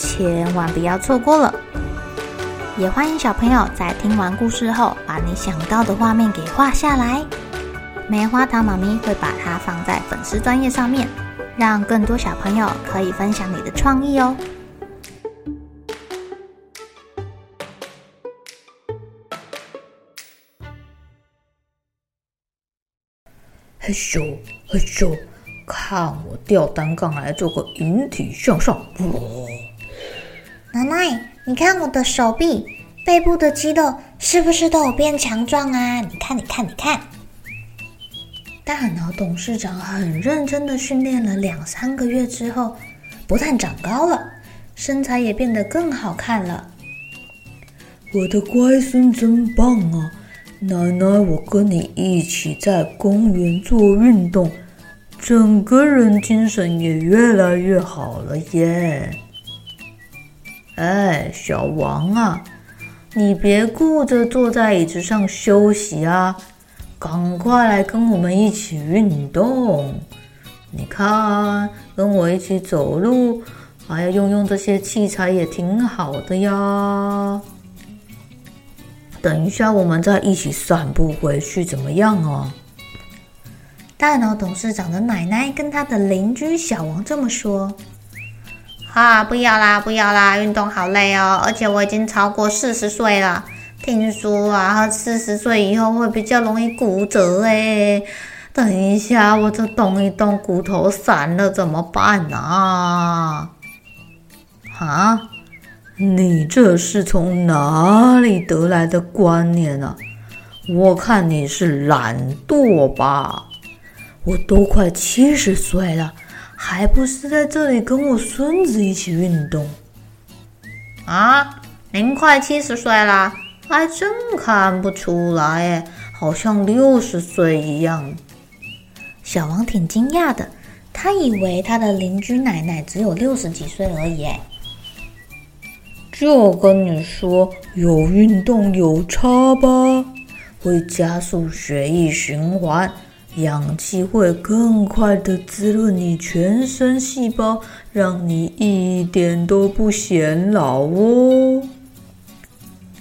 千万不要错过了！也欢迎小朋友在听完故事后，把你想到的画面给画下来。棉花糖妈咪会把它放在粉丝专页上面，让更多小朋友可以分享你的创意哦。嘿咻嘿咻，看我吊单杠来做个引体向上！奶奶，你看我的手臂、背部的肌肉是不是都有变强壮啊？你看，你看，你看。大脑董事长很认真的训练了两三个月之后，不但长高了，身材也变得更好看了。我的乖孙真棒啊！奶奶，我跟你一起在公园做运动，整个人精神也越来越好了耶。哎，小王啊，你别顾着坐在椅子上休息啊，赶快来跟我们一起运动。你看，跟我一起走路，还要用用这些器材也挺好的呀。等一下，我们再一起散步回去，怎么样啊？大脑董事长的奶奶跟他的邻居小王这么说。啊，不要啦，不要啦！运动好累哦，而且我已经超过四十岁了。听说啊，四十岁以后会比较容易骨折诶。等一下，我这动一动，骨头散了怎么办啊？啊？你这是从哪里得来的观念啊？我看你是懒惰吧？我都快七十岁了。还不是在这里跟我孙子一起运动啊！您快七十岁了，还真看不出来哎，好像六十岁一样。小王挺惊讶的，他以为他的邻居奶奶只有六十几岁而已。就跟你说，有运动有差吧，会加速血液循环。氧气会更快地滋润你全身细胞，让你一点都不显老哦。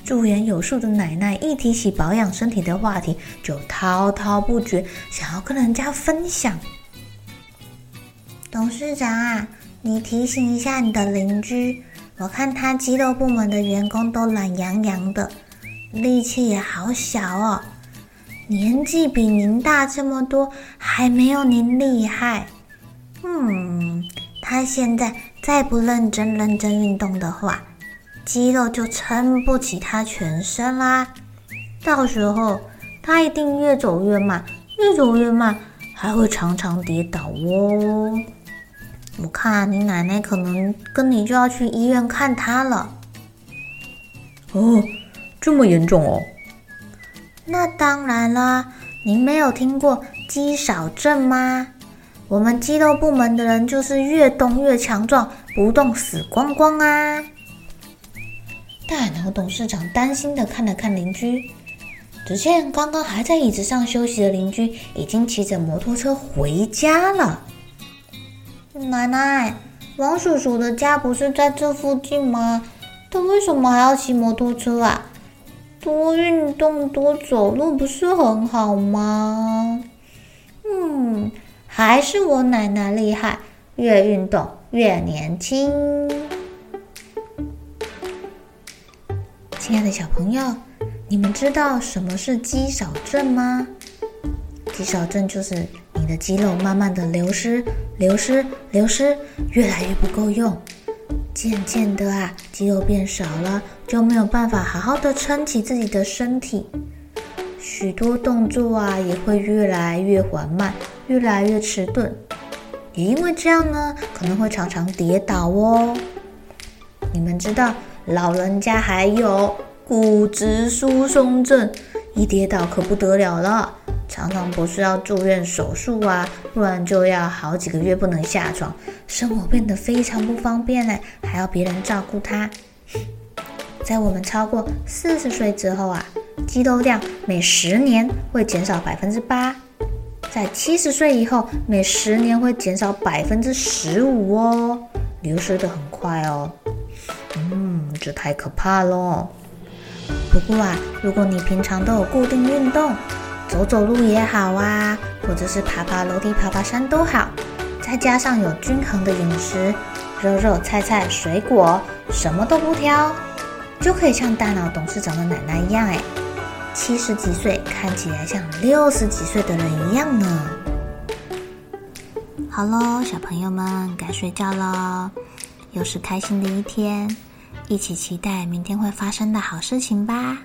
驻颜有术的奶奶一提起保养身体的话题，就滔滔不绝，想要跟人家分享。董事长啊，你提醒一下你的邻居，我看他肌肉部门的员工都懒洋洋的，力气也好小哦。年纪比您大这么多，还没有您厉害。嗯，他现在再不认真认真运动的话，肌肉就撑不起他全身啦。到时候他一定越走越慢，越走越慢，还会常常跌倒哦。我看你奶奶可能跟你就要去医院看他了。哦，这么严重哦。那当然啦，您没有听过肌少症吗？我们肌肉部门的人就是越动越强壮，不动死光光啊！大脑董事长担心地看了看邻居，只见刚刚还在椅子上休息的邻居已经骑着摩托车回家了。奶奶，王叔叔的家不是在这附近吗？他为什么还要骑摩托车啊？多运动，多走路，不是很好吗？嗯，还是我奶奶厉害，越运动越年轻。亲爱的小朋友，你们知道什么是肌少症吗？肌少症就是你的肌肉慢慢的流失，流失，流失，越来越不够用。渐渐的啊，肌肉变少了，就没有办法好好的撑起自己的身体，许多动作啊也会越来越缓慢，越来越迟钝。也因为这样呢，可能会常常跌倒哦。你们知道老人家还有骨质疏松症，一跌倒可不得了了，常常不是要住院手术啊，不然就要好几个月不能下床，生活变得非常不方便嘞，还要别人照顾他。在我们超过四十岁之后啊，肌肉量每十年会减少百分之八。在七十岁以后，每十年会减少百分之十五哦，流失得很快哦。嗯，这太可怕喽。不过啊，如果你平常都有固定运动，走走路也好啊，或者是爬爬楼梯、爬爬山都好，再加上有均衡的饮食，肉肉菜菜、水果，什么都不挑，就可以像大脑董事长的奶奶一样，哎。七十几岁看起来像六十几岁的人一样呢。好喽，小朋友们该睡觉喽，又是开心的一天，一起期待明天会发生的好事情吧。